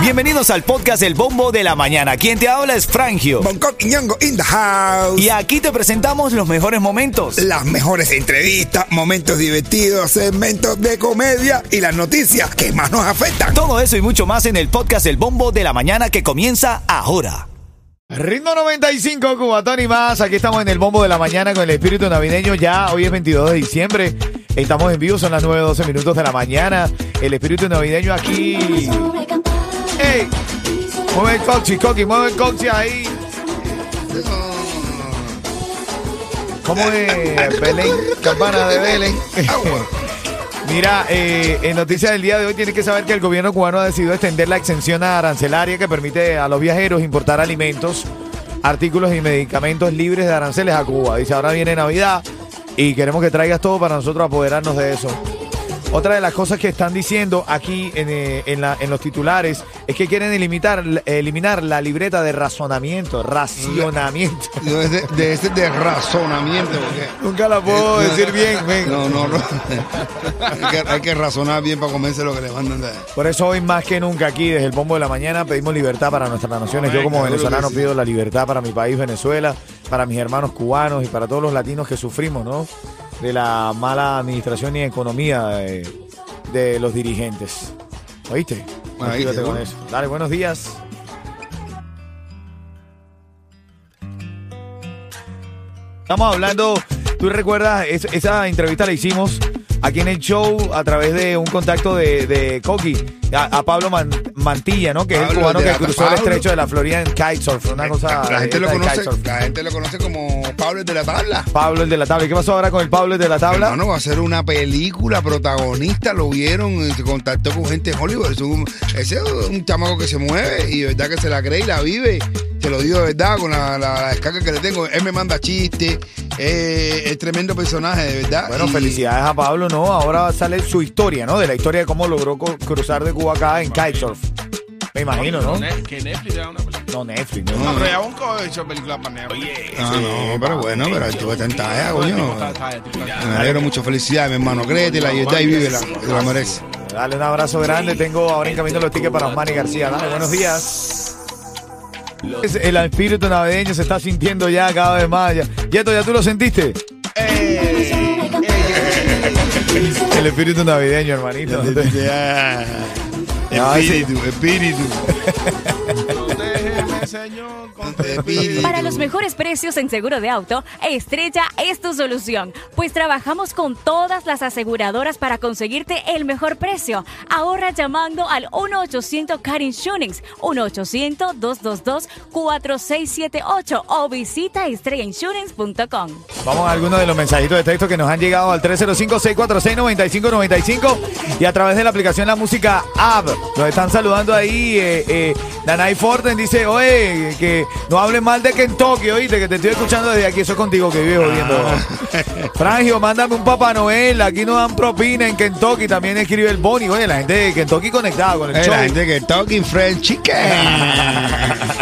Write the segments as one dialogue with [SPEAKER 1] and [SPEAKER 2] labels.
[SPEAKER 1] Bienvenidos al podcast El Bombo de la Mañana. Quien te habla es Frangio.
[SPEAKER 2] Bangkok y Ñongo in the house.
[SPEAKER 1] Y aquí te presentamos los mejores momentos.
[SPEAKER 2] Las mejores entrevistas, momentos divertidos, segmentos de comedia y las noticias que más nos afectan.
[SPEAKER 1] Todo eso y mucho más en el podcast El Bombo de la Mañana que comienza ahora.
[SPEAKER 3] Ritmo 95, Cubatón y más. Aquí estamos en el bombo de la mañana con el espíritu navideño. Ya hoy es 22 de diciembre. Estamos en vivo, son las 9.12 minutos de la mañana. El espíritu navideño aquí. ¡Ey! Mueve el coxi, Coqui, mueve el coxi ahí. ¿Cómo es Belén? Campana de Belén. Mira, eh, en noticias del día de hoy tienes que saber que el gobierno cubano ha decidido extender la exención arancelaria que permite a los viajeros importar alimentos, artículos y medicamentos libres de aranceles a Cuba. Dice, ahora viene Navidad y queremos que traigas todo para nosotros apoderarnos de eso. Otra de las cosas que están diciendo aquí en, eh, en la- en los titulares es que quieren eliminar, eliminar la libreta de razonamiento, racionamiento.
[SPEAKER 4] No, es de, de ese de razonamiento. Porque,
[SPEAKER 3] Nunca la puedo decir bien, ven.
[SPEAKER 4] no, no, no. hay, que, hay que razonar bien para comerse lo que le mandan de.
[SPEAKER 3] Por eso hoy más que nunca aquí, desde el bombo de la mañana, pedimos libertad para nuestras naciones. Yo como venezolano pido la libertad para mi país, Venezuela, para mis hermanos cubanos y para todos los latinos que sufrimos, ¿no? De la mala administración y economía de, de los dirigentes. ¿Oíste?
[SPEAKER 4] Ahí,
[SPEAKER 3] Actívate con eso. Dale, buenos días. Estamos hablando, tú recuerdas, es- esa entrevista la hicimos aquí en el show a través de un contacto de, de Coqui, a, a Pablo Man- Mantilla, ¿no? Que es el cubano que
[SPEAKER 4] la-
[SPEAKER 3] cruzó el estrecho de la Florida en kitesurf, una cosa...
[SPEAKER 4] La gente, lo conoce, la gente lo conoce como Pablo el de la tabla.
[SPEAKER 3] Pablo el de la tabla. ¿Y qué pasó ahora con el Pablo el de la tabla?
[SPEAKER 4] Hermano, va a ser una película protagonista, lo vieron, eh, se contactó con gente de Hollywood. Es un, ese es un chamaco que se mueve y de verdad que se la cree y la vive. Te lo digo de verdad, con la, la- la descarga que le tengo. Él me manda chistes, eh, es tremendo personaje, de verdad.
[SPEAKER 3] Bueno,
[SPEAKER 4] Y-
[SPEAKER 3] felicidades a Pablo, ¿no? Ahora sale su historia, ¿no? De la historia de cómo logró cruzar de Cuba acá en kitesurf. Me imagino, ¿no?
[SPEAKER 5] Que Netflix era una película.
[SPEAKER 3] No, Netflix, ¿no?
[SPEAKER 5] No, pero ya Bonco hecho películas para Netflix. Oye,
[SPEAKER 4] Ah, no, pero bueno, pero el tipo está en talla, coño. Me alegro mucho, felicidades, mi hermano. Créete la verdad y vive la, la merece.
[SPEAKER 3] Dale un abrazo grande. Tengo ahora en camino los tickets para Osmani García. Dale, buenos días. Es- El espíritu navideño se está sintiendo ya cada vez más. Ya. Yeto, ¿ya tú lo sentiste? El espíritu navideño, hermanito.
[SPEAKER 4] Espíritu, espíritu.
[SPEAKER 5] Protégeme, Señor,
[SPEAKER 4] Espíritu.
[SPEAKER 6] Para los mejores precios en seguro de auto, Estrella es tu solución, pues trabajamos con todas las aseguradoras para conseguirte el mejor precio. Ahorra llamando al 1-800 Car Insurance, 1-800-222-4678 o visita estrellainsurance.com.
[SPEAKER 3] Vamos a algunos de los mensajitos de texto que nos han llegado al 305-646-9595 y a través de la aplicación La Música App. Nos están saludando ahí. Eh, eh, Danay Forten dice, oye, que no hables mal de Kentucky, oíste, que te estoy escuchando desde aquí. Eso es contigo que vives jodiendo. Frangio, mándame un Papá Noel. Aquí nos dan propina en Kentucky. También escribe el Bonnie. Oye, la gente de Kentucky conectada con el
[SPEAKER 4] Eh,
[SPEAKER 3] show.
[SPEAKER 4] la gente que talking French chicken.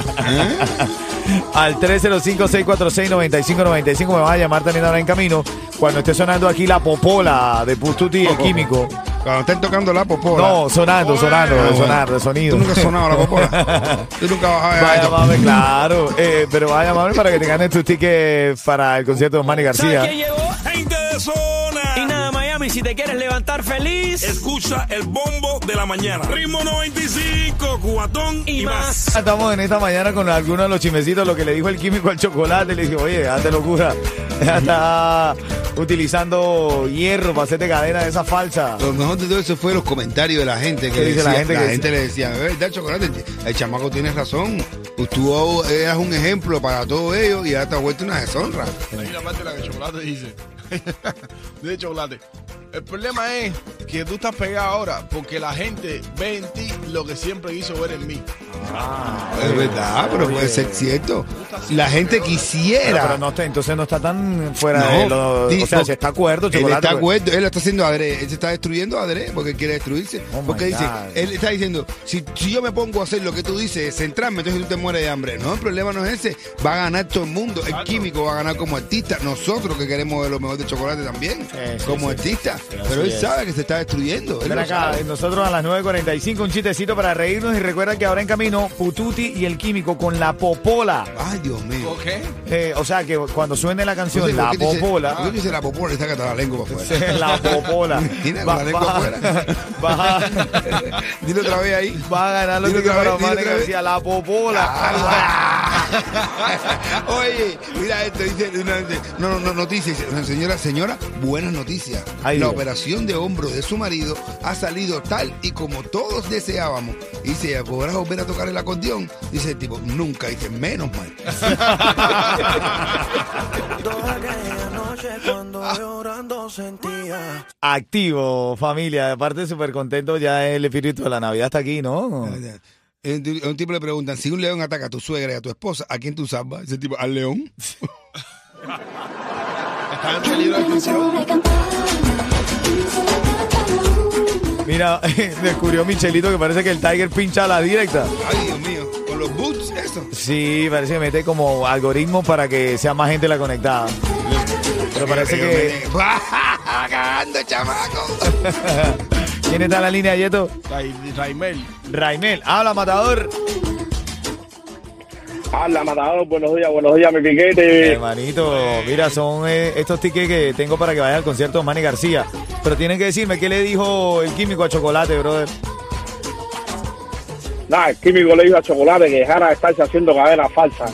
[SPEAKER 3] al 305-646-9595. Me vas a llamar también ahora en camino. Cuando esté sonando aquí la popola de Pustuti, el químico.
[SPEAKER 4] Cuando estén tocando la popola.
[SPEAKER 3] No, sonando, sonando, sonar, de sonido.
[SPEAKER 4] Tú nunca has sonado la popola. Tú nunca vas a
[SPEAKER 3] Va a
[SPEAKER 4] ver
[SPEAKER 3] llamarme, claro. eh, pero va a llamarme para que te ganes tus tickets para el concierto de Manny García.
[SPEAKER 7] ¿Sabes quién llegó?
[SPEAKER 8] Gente de zona.
[SPEAKER 7] Y nada, Miami, si te quieres levantar feliz
[SPEAKER 8] Escucha el bombo de la mañana. Ritmo 95, cubatón y,
[SPEAKER 7] y
[SPEAKER 8] más.
[SPEAKER 7] más.
[SPEAKER 3] Estamos en esta mañana con algunos de los chimecitos, lo que le dijo el químico al chocolate. Le dije, oye, hazte locura. Ya está utilizando hierro para hacerte cadena de esa falsa.
[SPEAKER 4] Lo mejor de todo eso fue los comentarios de la gente que
[SPEAKER 3] ¿Qué dice
[SPEAKER 4] decía-
[SPEAKER 3] la gente
[SPEAKER 4] la
[SPEAKER 3] que
[SPEAKER 4] gente le decía, ¿verdad, chocolate? El chamaco tiene razón. Tú eras un ejemplo para todos ellos y ahora te has vuelto una deshonra.
[SPEAKER 5] Hay una parte en la que Chocolate dice. de Chocolate. El problema es que tú estás pegado ahora porque la gente ve en ti lo que siempre quiso ver en mí.
[SPEAKER 4] Es verdad, pero puede ser cierto. La gente quisiera.
[SPEAKER 3] pero no está, entonces no está tan fuera
[SPEAKER 4] No,
[SPEAKER 3] de lo. o sea, si está acuerdo,
[SPEAKER 4] Él está
[SPEAKER 3] pues.
[SPEAKER 4] acuerdo, él lo está haciendo adrede, él se está destruyendo adrede porque quiere destruirse.
[SPEAKER 3] Oh
[SPEAKER 4] porque dice, él está diciendo, si, si yo me pongo a hacer lo que tú dices, centrarme, entonces tú te mueres de hambre. No, el problema no es ese, va a ganar todo el mundo, el químico va a ganar como artista, nosotros que queremos ver lo mejor de chocolate también,
[SPEAKER 3] sí,
[SPEAKER 4] como
[SPEAKER 3] sí.
[SPEAKER 4] artista. Pero él
[SPEAKER 3] es.
[SPEAKER 4] sabe que se está destruyendo. él
[SPEAKER 3] acá, nosotros a las 9.45 un chistecito para reírnos y recuerda que ahora en camino Pututi y el químico con la popola.
[SPEAKER 4] Ay, Dios mío.
[SPEAKER 5] ¿Ok?
[SPEAKER 3] Eh, o sea que cuando suene la canción La
[SPEAKER 4] ¿por qué dice-
[SPEAKER 3] Popola.
[SPEAKER 4] ¿por qué dice la popola? Está que la lengua para afuera.
[SPEAKER 3] la Popola.
[SPEAKER 4] Mira, la lengua afuera.
[SPEAKER 3] va,
[SPEAKER 4] Dile otra vez ahí.
[SPEAKER 3] va a ganar tickets
[SPEAKER 4] otra
[SPEAKER 3] para
[SPEAKER 4] vez.
[SPEAKER 3] García. La Popola.
[SPEAKER 4] Oye, mira esto, dice, una- dice, no, no, no, noticia, señora, señora, buenas noticias.
[SPEAKER 3] Ay,
[SPEAKER 4] la operación de hombro de su marido ha salido tal y como todos deseábamos. Y dice, ¿podrás volver a tocar el acordeón? Dice el tipo, nunca, dice, menos mal.
[SPEAKER 3] Activo, familia. Aparte, súper contento. Ya el espíritu de la Navidad está aquí, ¿no?
[SPEAKER 4] Eh, A un tipo le preguntan, si un león ataca a tu suegra y a tu esposa, ¿a quién tú salvas? El tipo, al león.
[SPEAKER 5] Están en peligro de extinción.
[SPEAKER 3] Mira, descubrió Michelito que parece que el Tiger pincha a la directa.
[SPEAKER 4] Ay, Dios mío, con los boots, eso.
[SPEAKER 3] Sí, parece que mete como algoritmos para que sea más gente la conectada. Pero parece que.
[SPEAKER 4] Cagando, chamaco.
[SPEAKER 3] ¿Quién está en la línea, Yeto?
[SPEAKER 5] Raimel.
[SPEAKER 3] Raimel. Habla, matador.
[SPEAKER 9] Habla, matador, buenos días, buenos días, mi piquete.
[SPEAKER 3] Hermanito, mira, son eh, estos tickets que tengo para que vaya al concierto de Manny García. Pero tienen que decirme qué le dijo el químico a Chocolate, brother.
[SPEAKER 9] Nada, el químico le dijo a Chocolate que dejara de estarse haciendo cadenas falsas.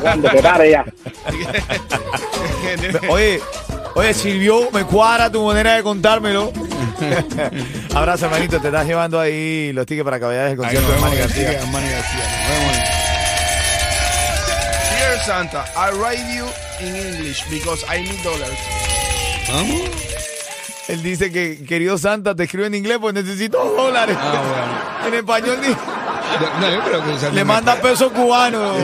[SPEAKER 9] Cuando te pare ya.
[SPEAKER 3] Oye, oye, sirvió, me cuadra tu manera de contármelo. Abrazo, hermanito, te estás llevando ahí los tickets para que vayas al concierto de Manny García.
[SPEAKER 4] García, Manny García. Nos vemos.
[SPEAKER 5] Dear Santa, I write you in English because I need dollars.
[SPEAKER 4] ¿Vamos?
[SPEAKER 3] Él dice que, querido Santa, te escribe en inglés pues necesito dólares.
[SPEAKER 4] Ah,
[SPEAKER 3] En español ni-
[SPEAKER 4] No, yo creo que
[SPEAKER 3] le manda pesos cubanos.